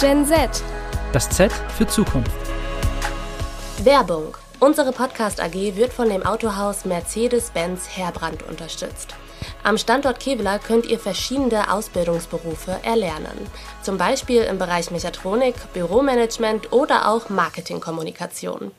Gen Z. Das Z für Zukunft. Werbung. Unsere Podcast AG wird von dem Autohaus Mercedes-Benz Herbrand unterstützt. Am Standort Kevela könnt ihr verschiedene Ausbildungsberufe erlernen. Zum Beispiel im Bereich Mechatronik, Büromanagement oder auch Marketingkommunikation.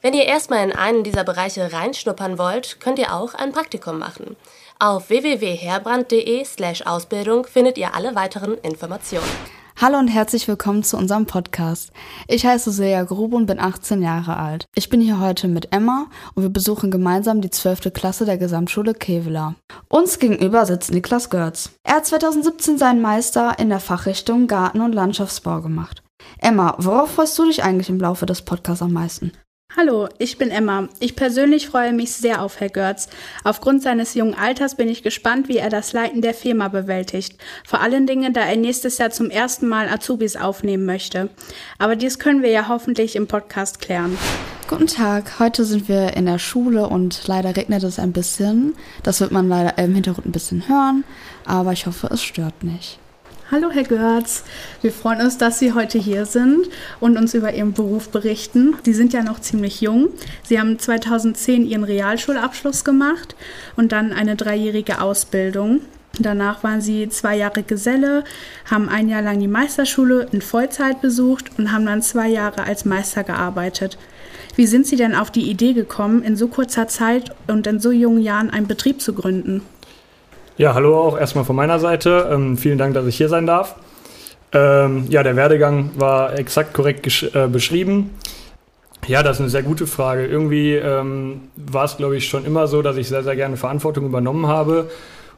Wenn ihr erstmal in einen dieser Bereiche reinschnuppern wollt, könnt ihr auch ein Praktikum machen. Auf www.herbrand.de/ausbildung findet ihr alle weiteren Informationen. Hallo und herzlich willkommen zu unserem Podcast. Ich heiße Seja Grube und bin 18 Jahre alt. Ich bin hier heute mit Emma und wir besuchen gemeinsam die 12. Klasse der Gesamtschule Kevela. Uns gegenüber sitzt Niklas Görz. Er hat 2017 seinen Meister in der Fachrichtung Garten- und Landschaftsbau gemacht. Emma, worauf freust du dich eigentlich im Laufe des Podcasts am meisten? Hallo, ich bin Emma. Ich persönlich freue mich sehr auf Herr Görz. Aufgrund seines jungen Alters bin ich gespannt, wie er das Leiten der Firma bewältigt. Vor allen Dingen, da er nächstes Jahr zum ersten Mal Azubis aufnehmen möchte. Aber dies können wir ja hoffentlich im Podcast klären. Guten Tag, heute sind wir in der Schule und leider regnet es ein bisschen. Das wird man leider im Hintergrund ein bisschen hören, aber ich hoffe, es stört nicht. Hallo Herr Görz, wir freuen uns, dass Sie heute hier sind und uns über Ihren Beruf berichten. Sie sind ja noch ziemlich jung. Sie haben 2010 Ihren Realschulabschluss gemacht und dann eine dreijährige Ausbildung. Danach waren Sie zwei Jahre Geselle, haben ein Jahr lang die Meisterschule in Vollzeit besucht und haben dann zwei Jahre als Meister gearbeitet. Wie sind Sie denn auf die Idee gekommen, in so kurzer Zeit und in so jungen Jahren einen Betrieb zu gründen? Ja, hallo auch erstmal von meiner Seite. Ähm, vielen Dank, dass ich hier sein darf. Ähm, ja, der Werdegang war exakt korrekt äh, beschrieben. Ja, das ist eine sehr gute Frage. Irgendwie ähm, war es, glaube ich, schon immer so, dass ich sehr, sehr gerne Verantwortung übernommen habe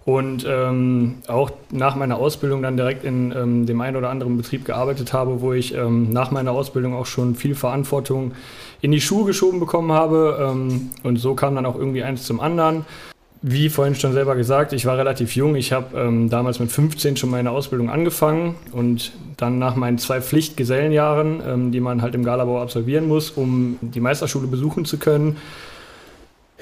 und ähm, auch nach meiner Ausbildung dann direkt in ähm, dem einen oder anderen Betrieb gearbeitet habe, wo ich ähm, nach meiner Ausbildung auch schon viel Verantwortung in die Schuhe geschoben bekommen habe. und so kam dann auch irgendwie eins zum anderen. Wie vorhin schon selber gesagt, ich war relativ jung. Ich habe ähm, damals mit 15 schon meine Ausbildung angefangen und dann nach meinen zwei Pflichtgesellenjahren, ähm, die man halt im Galabau absolvieren muss, um die Meisterschule besuchen zu können,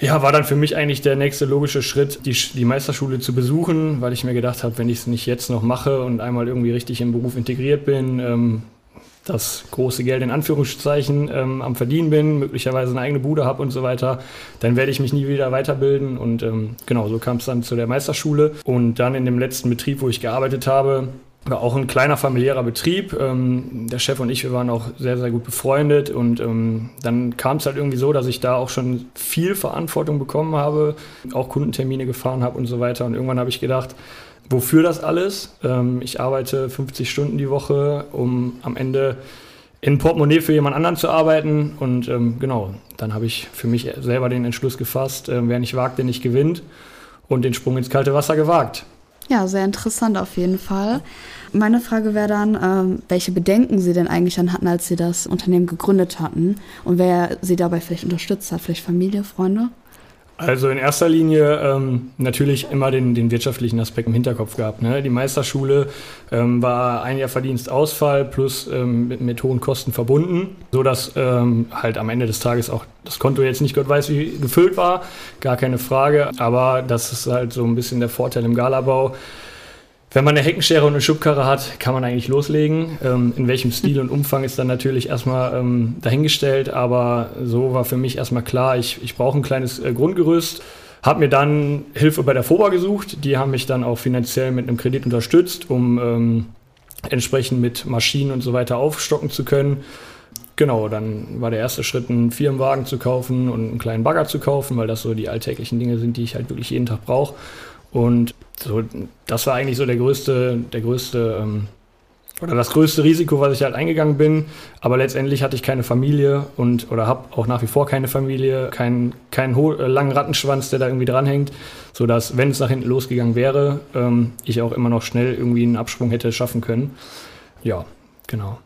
ja, war dann für mich eigentlich der nächste logische Schritt, die, die Meisterschule zu besuchen, weil ich mir gedacht habe, wenn ich es nicht jetzt noch mache und einmal irgendwie richtig im Beruf integriert bin, ähm, das große Geld in Anführungszeichen ähm, am Verdienen bin, möglicherweise eine eigene Bude habe und so weiter, dann werde ich mich nie wieder weiterbilden. Und ähm, genau, so kam es dann zu der Meisterschule. Und dann in dem letzten Betrieb, wo ich gearbeitet habe, auch ein kleiner familiärer Betrieb. Ähm, der Chef und ich, wir waren auch sehr, sehr gut befreundet. Und ähm, dann kam es halt irgendwie so, dass ich da auch schon viel Verantwortung bekommen habe, auch Kundentermine gefahren habe und so weiter. Und irgendwann habe ich gedacht, wofür das alles. Ähm, ich arbeite 50 Stunden die Woche, um am Ende in Portemonnaie für jemand anderen zu arbeiten. Und ähm, genau, dann habe ich für mich selber den Entschluss gefasst, äh, wer nicht wagt, der nicht gewinnt. Und den Sprung ins kalte Wasser gewagt. Ja, sehr interessant auf jeden Fall. Meine Frage wäre dann, ähm, welche Bedenken Sie denn eigentlich dann hatten, als Sie das Unternehmen gegründet hatten und wer Sie dabei vielleicht unterstützt hat, vielleicht Familie, Freunde? Also in erster Linie ähm, natürlich immer den, den wirtschaftlichen Aspekt im Hinterkopf gehabt. Ne? Die Meisterschule ähm, war ein Jahr Verdienstausfall plus ähm, mit, mit, hohen Kosten verbunden, sodass ähm, halt am Ende des Tages auch das Konto jetzt nicht Gott weiß wie gefüllt war, gar keine Frage. Aber das ist halt so ein bisschen der Vorteil im Galabau. Wenn man eine Heckenschere und eine Schubkarre hat, kann man eigentlich loslegen. Ähm, in welchem Stil und Umfang ist dann natürlich erstmal ähm, dahingestellt, aber so war für mich erstmal klar, ich, ich brauche ein kleines äh, Grundgerüst. Habe mir dann Hilfe bei der FOBA gesucht. Die haben mich dann auch finanziell mit einem Kredit unterstützt, um ähm, entsprechend mit Maschinen und so weiter aufstocken zu können. Genau, dann war der erste Schritt, einen Firmenwagen zu kaufen und einen kleinen Bagger zu kaufen, weil das so die alltäglichen Dinge sind, die ich halt wirklich jeden Tag brauche. Und so, das war eigentlich so der größte, der größte ähm, oder das größte Risiko, was ich halt eingegangen bin. Aber letztendlich hatte ich keine Familie und oder habe auch nach wie vor keine Familie, keinen keinen äh, langen Rattenschwanz, der da irgendwie dranhängt, sodass, wenn es nach hinten losgegangen wäre, ähm, ich auch immer noch schnell irgendwie einen Absprung hätte schaffen können. Ja, genau.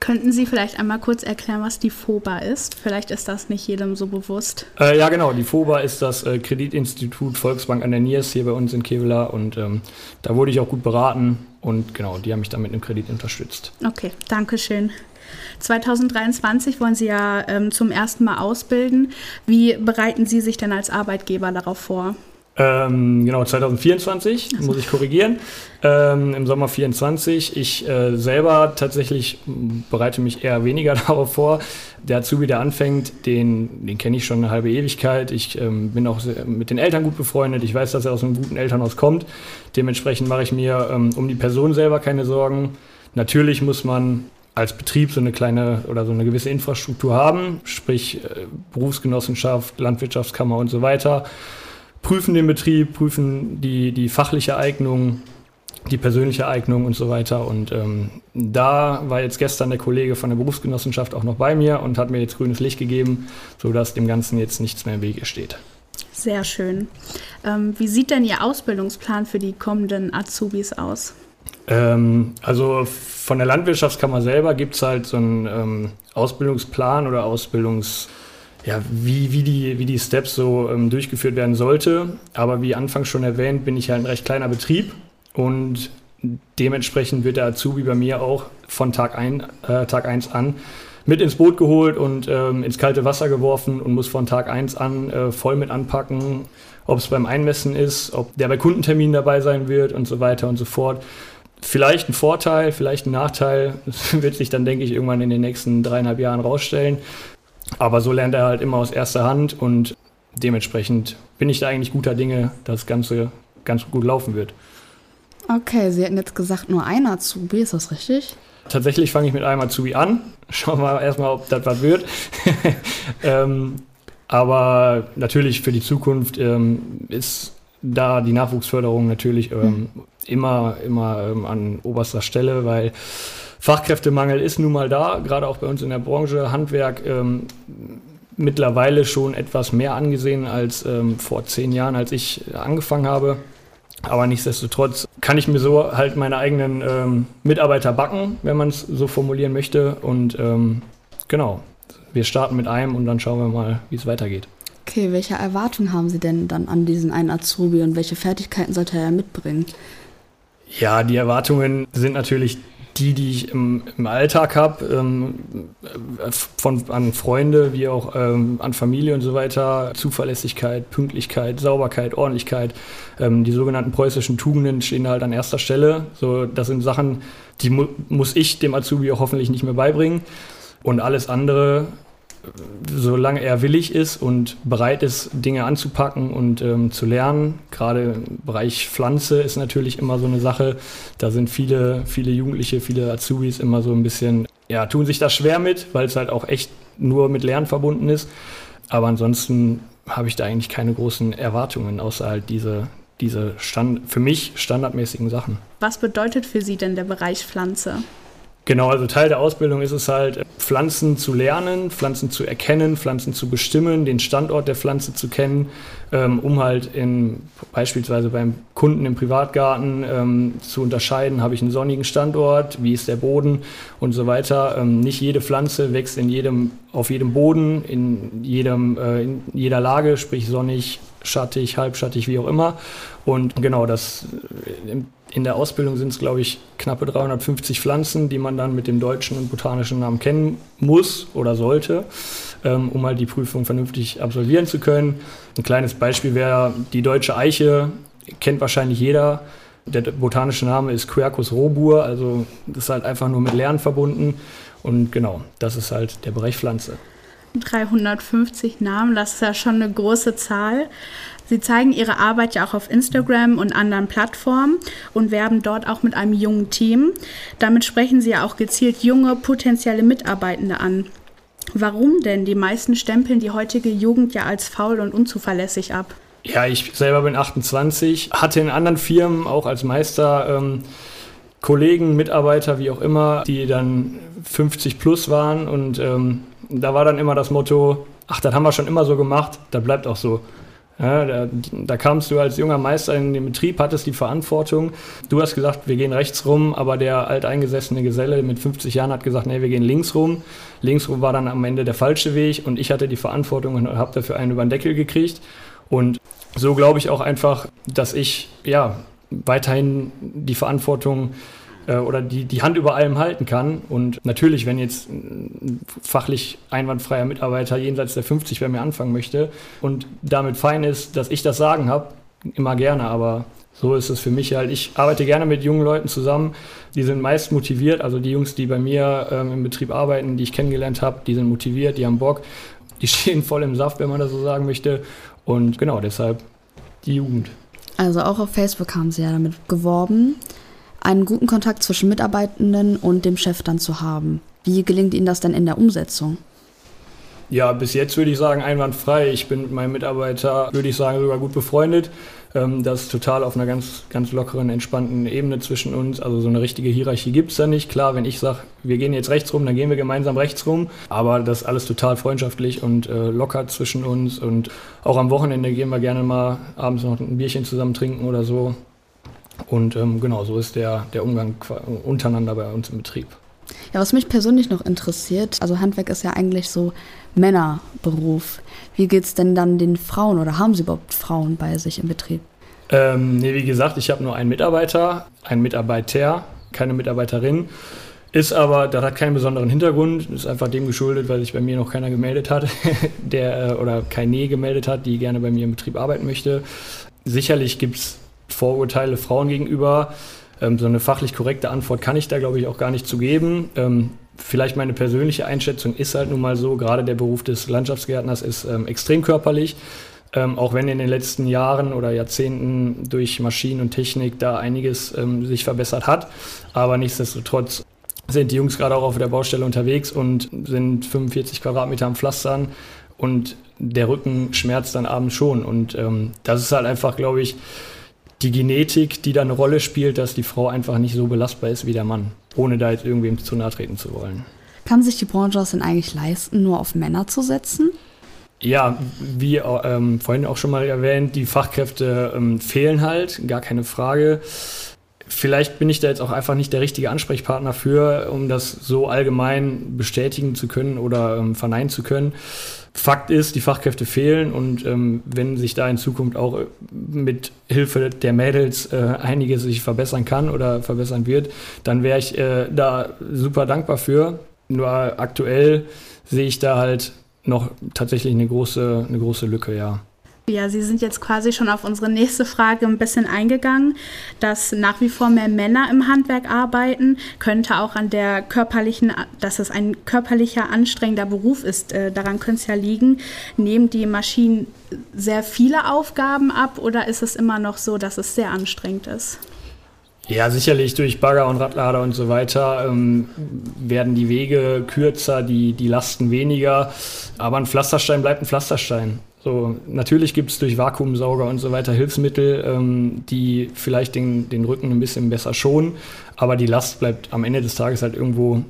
Könnten Sie vielleicht einmal kurz erklären, was die FOBA ist? Vielleicht ist das nicht jedem so bewusst. Äh, ja, genau. Die FOBA ist das äh, Kreditinstitut Volksbank an der Niers hier bei uns in Kevela und ähm, da wurde ich auch gut beraten und genau, die haben mich dann mit einem Kredit unterstützt. Okay, danke schön. 2023 wollen Sie ja ähm, zum ersten Mal ausbilden. Wie bereiten Sie sich denn als Arbeitgeber darauf vor? Ähm, genau, 2024 also. muss ich korrigieren. Ähm, Im Sommer 24. Ich äh, selber tatsächlich bereite mich eher weniger darauf vor. Der Azubi, der anfängt, den, den kenne ich schon eine halbe Ewigkeit. Ich ähm, bin auch mit den Eltern gut befreundet. Ich weiß, dass er aus einem guten Elternhaus kommt. Dementsprechend mache ich mir ähm, um die Person selber keine Sorgen. Natürlich muss man als Betrieb so eine kleine oder so eine gewisse Infrastruktur haben, sprich äh, Berufsgenossenschaft, Landwirtschaftskammer und so weiter prüfen den Betrieb, prüfen die, die fachliche Eignung, die persönliche Eignung und so weiter. Und ähm, da war jetzt gestern der Kollege von der Berufsgenossenschaft auch noch bei mir und hat mir jetzt grünes Licht gegeben, sodass dem Ganzen jetzt nichts mehr im Wege steht. Sehr schön. Ähm, wie sieht denn Ihr Ausbildungsplan für die kommenden Azubis aus? Ähm, also von der Landwirtschaftskammer selber gibt es halt so einen ähm, Ausbildungsplan oder Ausbildungs ja, wie, wie, die, wie die Steps so ähm, durchgeführt werden sollte. Aber wie anfangs schon erwähnt, bin ich halt ein recht kleiner Betrieb und dementsprechend wird der Azubi bei mir auch von Tag, ein, äh, Tag 1 an mit ins Boot geholt und ähm, ins kalte Wasser geworfen und muss von Tag 1 an äh, voll mit anpacken, ob es beim Einmessen ist, ob der bei Kundenterminen dabei sein wird und so weiter und so fort. Vielleicht ein Vorteil, vielleicht ein Nachteil, das wird sich dann, denke ich, irgendwann in den nächsten dreieinhalb Jahren rausstellen. Aber so lernt er halt immer aus erster Hand und dementsprechend bin ich da eigentlich guter Dinge, dass das Ganze ganz gut laufen wird. Okay, Sie hatten jetzt gesagt, nur ein Azubi, ist das richtig? Tatsächlich fange ich mit einem Azubi an. Schauen wir erstmal, ob das was wird. ähm, aber natürlich für die Zukunft ähm, ist da die Nachwuchsförderung natürlich ähm, hm. immer, immer ähm, an oberster Stelle, weil Fachkräftemangel ist nun mal da, gerade auch bei uns in der Branche. Handwerk ähm, mittlerweile schon etwas mehr angesehen als ähm, vor zehn Jahren, als ich angefangen habe. Aber nichtsdestotrotz kann ich mir so halt meine eigenen ähm, Mitarbeiter backen, wenn man es so formulieren möchte. Und ähm, genau, wir starten mit einem und dann schauen wir mal, wie es weitergeht. Okay, welche Erwartungen haben Sie denn dann an diesen einen Azubi und welche Fertigkeiten sollte er mitbringen? Ja, die Erwartungen sind natürlich die, die ich im, im Alltag habe, ähm, von an Freunde wie auch ähm, an Familie und so weiter, Zuverlässigkeit, Pünktlichkeit, Sauberkeit, Ordentlichkeit, ähm, die sogenannten preußischen Tugenden stehen halt an erster Stelle. So, das sind Sachen, die mu muss ich dem Azubi auch hoffentlich nicht mehr beibringen. Und alles andere solange er willig ist und bereit ist, Dinge anzupacken und ähm, zu lernen. Gerade im Bereich Pflanze ist natürlich immer so eine Sache. Da sind viele, viele Jugendliche, viele Azubis immer so ein bisschen, ja, tun sich da schwer mit, weil es halt auch echt nur mit Lernen verbunden ist. Aber ansonsten habe ich da eigentlich keine großen Erwartungen, außer halt diese, diese Stand, für mich standardmäßigen Sachen. Was bedeutet für Sie denn der Bereich Pflanze? Genau, also Teil der Ausbildung ist es halt, Pflanzen zu lernen, Pflanzen zu erkennen, Pflanzen zu bestimmen, den Standort der Pflanze zu kennen, ähm, um halt in, beispielsweise beim Kunden im Privatgarten ähm, zu unterscheiden, habe ich einen sonnigen Standort, wie ist der Boden und so weiter. Ähm, nicht jede Pflanze wächst in jedem, auf jedem Boden, in, jedem, äh, in jeder Lage, sprich sonnig, schattig, halbschattig, wie auch immer. Und genau, das im in der Ausbildung sind es, glaube ich, knappe 350 Pflanzen, die man dann mit dem deutschen und botanischen Namen kennen muss oder sollte, ähm, um halt die Prüfung vernünftig absolvieren zu können. Ein kleines Beispiel wäre die deutsche Eiche, kennt wahrscheinlich jeder. Der botanische Name ist Quercus robur, also das ist halt einfach nur mit Lernen verbunden. Und genau, das ist halt der Bereich Pflanze. 350 Namen, das ist ja schon eine große Zahl. Sie zeigen ihre Arbeit ja auch auf Instagram und anderen Plattformen und werben dort auch mit einem jungen Team. Damit sprechen sie ja auch gezielt junge potenzielle Mitarbeitende an. Warum denn? Die meisten stempeln die heutige Jugend ja als faul und unzuverlässig ab. Ja, ich selber bin 28, hatte in anderen Firmen auch als Meister ähm, Kollegen, Mitarbeiter, wie auch immer, die dann 50 plus waren und ähm, da war dann immer das Motto, ach, das haben wir schon immer so gemacht, das bleibt auch so. Ja, da, da, kamst du als junger Meister in den Betrieb, hattest die Verantwortung. Du hast gesagt, wir gehen rechts rum, aber der alteingesessene Geselle mit 50 Jahren hat gesagt, nee, wir gehen links rum. Links rum war dann am Ende der falsche Weg und ich hatte die Verantwortung und habe dafür einen über den Deckel gekriegt. Und so glaube ich auch einfach, dass ich ja weiterhin die Verantwortung äh, oder die, die Hand über allem halten kann. Und natürlich, wenn jetzt ein fachlich einwandfreier Mitarbeiter jenseits der 50 bei mir anfangen möchte und damit fein ist, dass ich das Sagen habe, immer gerne, aber so ist es für mich halt. Ich arbeite gerne mit jungen Leuten zusammen. Die sind meist motiviert. Also die Jungs, die bei mir ähm, im Betrieb arbeiten, die ich kennengelernt habe, die sind motiviert, die haben Bock. Die stehen voll im Saft, wenn man das so sagen möchte. Und genau deshalb die Jugend. Also auch auf Facebook haben Sie ja damit geworben, einen guten Kontakt zwischen Mitarbeitenden und dem Chef dann zu haben. Wie gelingt Ihnen das denn in der Umsetzung? Ja, bis jetzt würde ich sagen einwandfrei. Ich bin mit meinem Mitarbeiter, würde ich sagen, sogar gut befreundet. Ähm, das ist total auf einer ganz, ganz lockeren, entspannten Ebene zwischen uns. Also so eine richtige Hierarchie gibt es da nicht. Klar, wenn ich sage, wir gehen jetzt rechts rum, dann gehen wir gemeinsam rechts rum. Aber das ist alles total freundschaftlich und äh, locker zwischen uns. Und auch am Wochenende gehen wir gerne mal abends noch ein Bierchen zusammen trinken oder so. Und ähm, genau, so ist der, der Umgang untereinander bei uns im Betrieb. Ja, was mich persönlich noch interessiert, also Handwerk ist ja eigentlich so Männerberuf. Wie geht es denn dann den Frauen oder haben Sie überhaupt Frauen bei sich im Betrieb? Ähm, nee, wie gesagt, ich habe nur einen Mitarbeiter, einen Mitarbeiter, keine Mitarbeiterin. Ist aber, das hat keinen besonderen Hintergrund, ist einfach dem geschuldet, weil sich bei mir noch keiner gemeldet hat, der äh, oder keine gemeldet hat, die gerne bei mir im Betrieb arbeiten möchte. Sicherlich gibt es Vorurteile Frauen gegenüber. Ähm, so eine fachlich korrekte Antwort kann ich da, glaube ich, auch gar nicht zu geben. Ähm, vielleicht meine persönliche Einschätzung ist halt nun mal so, gerade der Beruf des Landschaftsgärtners ist ähm, extrem körperlich. Ähm, auch wenn in den letzten Jahren oder Jahrzehnten durch Maschinen und Technik da einiges ähm, sich verbessert hat. Aber nichtsdestotrotz sind die Jungs gerade auch auf der Baustelle unterwegs und sind 45 Quadratmeter am Pflastern und der Rücken schmerzt dann abends schon. Und ähm, das ist halt einfach, glaube ich, die Genetik, die da eine Rolle spielt, dass die Frau einfach nicht so belastbar ist wie der Mann, ohne da jetzt irgendwem zu nahe treten zu wollen. Kann sich die Branche das denn eigentlich leisten, nur auf Männer zu setzen? Ja, wie ähm, vorhin auch schon mal erwähnt, die Fachkräfte ähm, fehlen halt, gar keine Frage. Vielleicht bin ich da jetzt auch einfach nicht der richtige Ansprechpartner für, um das so allgemein bestätigen zu können oder ähm, verneinen zu können. Fakt ist, die Fachkräfte fehlen und ähm, wenn sich da in Zukunft auch äh, mit Hilfe der Mädels äh, einiges sich verbessern kann oder verbessern wird, dann wäre ich äh, da super dankbar für. Nur aktuell sehe ich da halt noch tatsächlich eine große, eine große Lücke, ja. Ja, Sie sind jetzt quasi schon auf unsere nächste Frage ein bisschen eingegangen, dass nach wie vor mehr Männer im Handwerk arbeiten, könnte auch an der körperlichen, dass es ein körperlicher, anstrengender Beruf ist, äh, daran könnte es ja liegen. Nehmen die Maschinen sehr viele Aufgaben ab oder ist es immer noch so, dass es sehr anstrengend ist? Ja, sicherlich durch Bagger und Radlader und so weiter ähm, werden die Wege kürzer, die, die Lasten weniger. Aber ein Pflasterstein bleibt ein Pflasterstein. So, natürlich gibt es durch Vakuumsauger und so weiter Hilfsmittel, ähm, die vielleicht den, den Rücken ein bisschen besser schonen, aber die Last bleibt am Ende des Tages halt irgendwo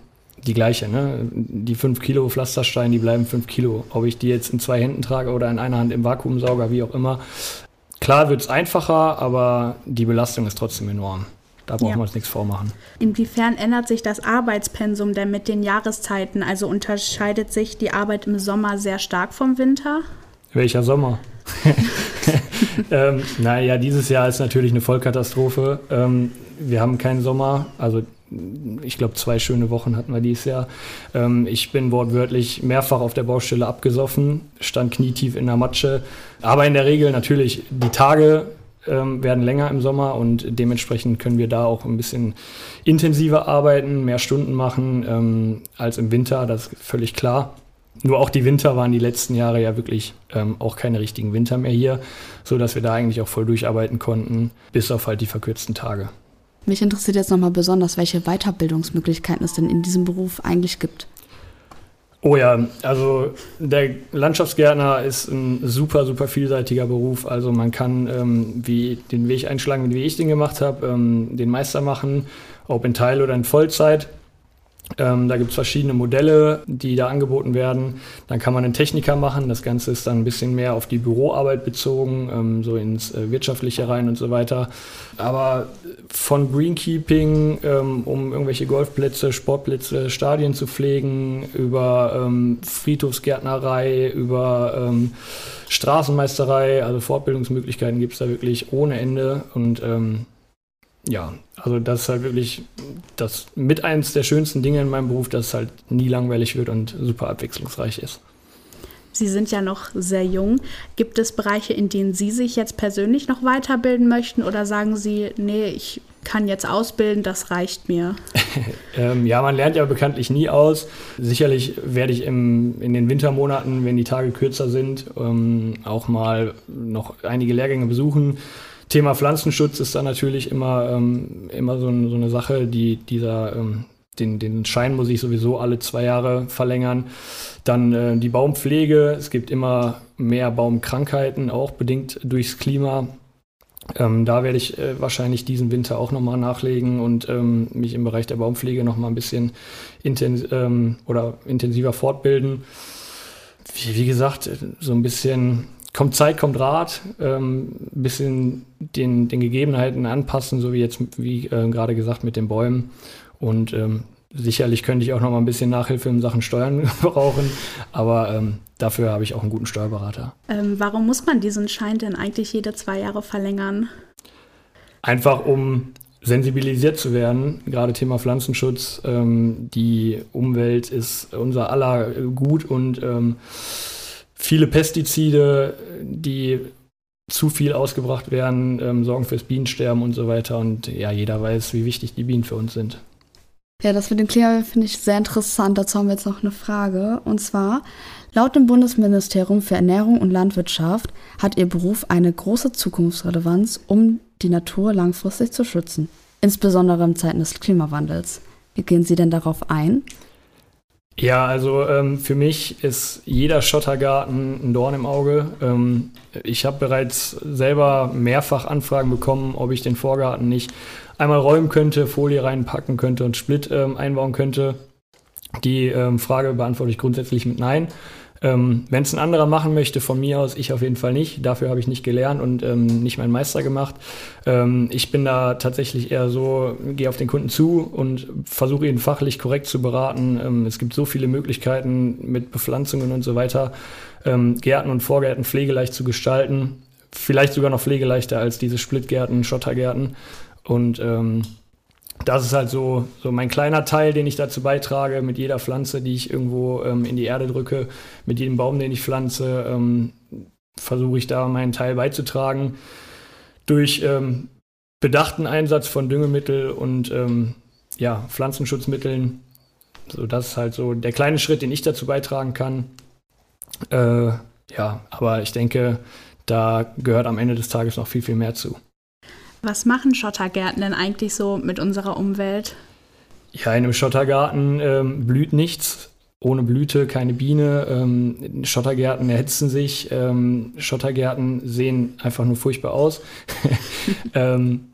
die gleiche. Ne? Die 5 Kilo Pflasterstein, die bleiben 5 Kilo. Ob ich die jetzt in zwei Händen trage oder in einer Hand im Vakuumsauger, wie auch immer. Klar wird es einfacher, aber die Belastung ist trotzdem enorm. Da brauchen ja. wir uns nichts vormachen. Inwiefern ändert sich das Arbeitspensum denn mit den Jahreszeiten? Also unterscheidet sich die Arbeit im Sommer sehr stark vom Winter? Welcher Sommer? ähm, naja, dieses Jahr ist natürlich eine Vollkatastrophe. Ähm, wir haben keinen Sommer, also ich glaube, zwei schöne Wochen hatten wir dieses Jahr. Ähm, ich bin wortwörtlich mehrfach auf der Baustelle abgesoffen, stand knietief in der Matsche. Aber in der Regel natürlich, die Tage ähm, werden länger im Sommer und dementsprechend können wir da auch ein bisschen intensiver arbeiten, mehr Stunden machen ähm, als im Winter, das ist völlig klar. Nur auch die Winter waren die letzten Jahre ja wirklich ähm, auch keine richtigen Winter mehr hier, sodass wir da eigentlich auch voll durcharbeiten konnten, bis auf halt die verkürzten Tage. Mich interessiert jetzt nochmal besonders, welche Weiterbildungsmöglichkeiten es denn in diesem Beruf eigentlich gibt. Oh ja, also der Landschaftsgärtner ist ein super, super vielseitiger Beruf. Also man kann ähm, wie den Weg einschlagen, wie ich den gemacht habe, ähm, den Meister machen, ob in Teil oder in Vollzeit. Ähm, da gibt es verschiedene Modelle, die da angeboten werden. Dann kann man einen Techniker machen. Das Ganze ist dann ein bisschen mehr auf die Büroarbeit bezogen, ähm, so ins äh, Wirtschaftliche rein und so weiter. Aber von Greenkeeping, ähm, um irgendwelche Golfplätze, Sportplätze, Stadien zu pflegen, über ähm, Friedhofsgärtnerei, über ähm, Straßenmeisterei, also Fortbildungsmöglichkeiten gibt es da wirklich ohne Ende. Und ähm, ja, also das ist halt wirklich das mit eins der schönsten Dinge in meinem Beruf, dass es halt nie langweilig wird und super abwechslungsreich ist. Sie sind ja noch sehr jung. Gibt es Bereiche, in denen Sie sich jetzt persönlich noch weiterbilden möchten oder sagen Sie, nee, ich kann jetzt ausbilden, das reicht mir? ähm, ja, man lernt ja bekanntlich nie aus. Sicherlich werde ich im, in den Wintermonaten, wenn die Tage kürzer sind, ähm, auch mal noch einige Lehrgänge besuchen. Thema Pflanzenschutz ist da natürlich immer, ähm, immer so, so, eine Sache, die dieser ähm, den, den Schein muss ich sowieso alle zwei Jahre verlängern. Dann äh, die Baumpflege. Es gibt immer mehr Baumkrankheiten, auch bedingt durchs Klima. Ähm, da werde ich äh, wahrscheinlich diesen Winter auch nochmal nachlegen und ähm, mich im Bereich der Baumpflege nochmal ein bisschen intens ähm, oder intensiver fortbilden. Wie, wie, gesagt, so ein bisschen kommt Zeit, kommt Rat, ähm, ein bisschen den, den Gegebenheiten anpassen, so wie jetzt, wie äh, gerade gesagt, mit den Bäumen. Und ähm, sicherlich könnte ich auch noch mal ein bisschen Nachhilfe in Sachen Steuern brauchen, aber ähm, dafür habe ich auch einen guten Steuerberater. Ähm, warum muss man diesen Schein denn eigentlich jede zwei Jahre verlängern? Einfach um sensibilisiert zu werden, gerade Thema Pflanzenschutz. Ähm, die Umwelt ist unser aller Gut und ähm, viele Pestizide, die zu viel ausgebracht werden, ähm, sorgen fürs Bienensterben und so weiter. Und ja, jeder weiß, wie wichtig die Bienen für uns sind. Ja, das mit dem Klima finde ich sehr interessant. Dazu haben wir jetzt noch eine Frage. Und zwar, laut dem Bundesministerium für Ernährung und Landwirtschaft hat Ihr Beruf eine große Zukunftsrelevanz, um die Natur langfristig zu schützen. Insbesondere in Zeiten des Klimawandels. Wie gehen Sie denn darauf ein? Ja, also ähm, für mich ist jeder Schottergarten ein Dorn im Auge. Ähm, ich habe bereits selber mehrfach Anfragen bekommen, ob ich den Vorgarten nicht einmal räumen könnte, Folie reinpacken könnte und Split ähm, einbauen könnte. Die ähm, Frage beantworte ich grundsätzlich mit Nein. Ähm, Wenn es ein anderer machen möchte, von mir aus, ich auf jeden Fall nicht. Dafür habe ich nicht gelernt und ähm, nicht meinen Meister gemacht. Ähm, ich bin da tatsächlich eher so, gehe auf den Kunden zu und versuche ihn fachlich korrekt zu beraten. Ähm, es gibt so viele Möglichkeiten mit Bepflanzungen und so weiter, ähm, Gärten und Vorgärten pflegeleicht zu gestalten. Vielleicht sogar noch pflegeleichter als diese Splitgärten, Schottergärten. Und ähm, das ist halt so, so mein kleiner Teil, den ich dazu beitrage, mit jeder Pflanze, die ich irgendwo ähm, in die Erde drücke, mit jedem Baum, den ich pflanze, ähm, versuche ich da meinen Teil beizutragen. Durch ähm, bedachten Einsatz von Düngemittel und ähm, ja, Pflanzenschutzmitteln. So, das ist halt so der kleine Schritt, den ich dazu beitragen kann. Äh, ja, aber ich denke, da gehört am Ende des Tages noch viel, viel mehr zu. Was machen Schottergärten denn eigentlich so mit unserer Umwelt? Ja, in einem Schottergarten ähm, blüht nichts. Ohne Blüte keine Biene. Ähm, Schottergärten erhitzen sich. Ähm, Schottergärten sehen einfach nur furchtbar aus. ähm,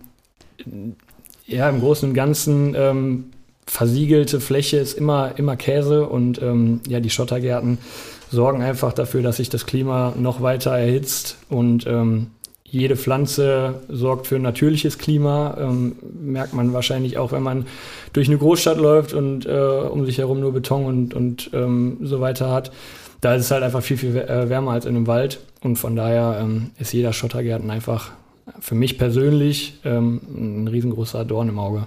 ja, im Großen und Ganzen ähm, versiegelte Fläche ist immer, immer Käse und ähm, ja, die Schottergärten sorgen einfach dafür, dass sich das Klima noch weiter erhitzt und ähm, jede Pflanze sorgt für ein natürliches Klima. Ähm, merkt man wahrscheinlich auch, wenn man durch eine Großstadt läuft und äh, um sich herum nur Beton und, und ähm, so weiter hat. Da ist es halt einfach viel, viel äh, wärmer als in einem Wald. Und von daher ähm, ist jeder Schottergärten einfach für mich persönlich ähm, ein riesengroßer Dorn im Auge.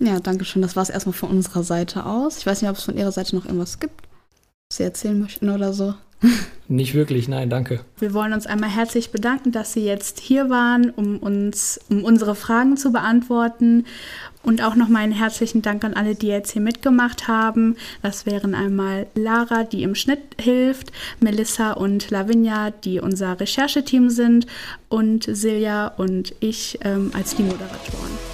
Ja, danke schön. Das war es erstmal von unserer Seite aus. Ich weiß nicht, ob es von Ihrer Seite noch irgendwas gibt, was Sie erzählen möchten oder so. Nicht wirklich, nein, danke. Wir wollen uns einmal herzlich bedanken, dass Sie jetzt hier waren, um uns, um unsere Fragen zu beantworten. Und auch nochmal einen herzlichen Dank an alle, die jetzt hier mitgemacht haben. Das wären einmal Lara, die im Schnitt hilft, Melissa und Lavinia, die unser Rechercheteam sind, und Silja und ich ähm, als die Moderatoren.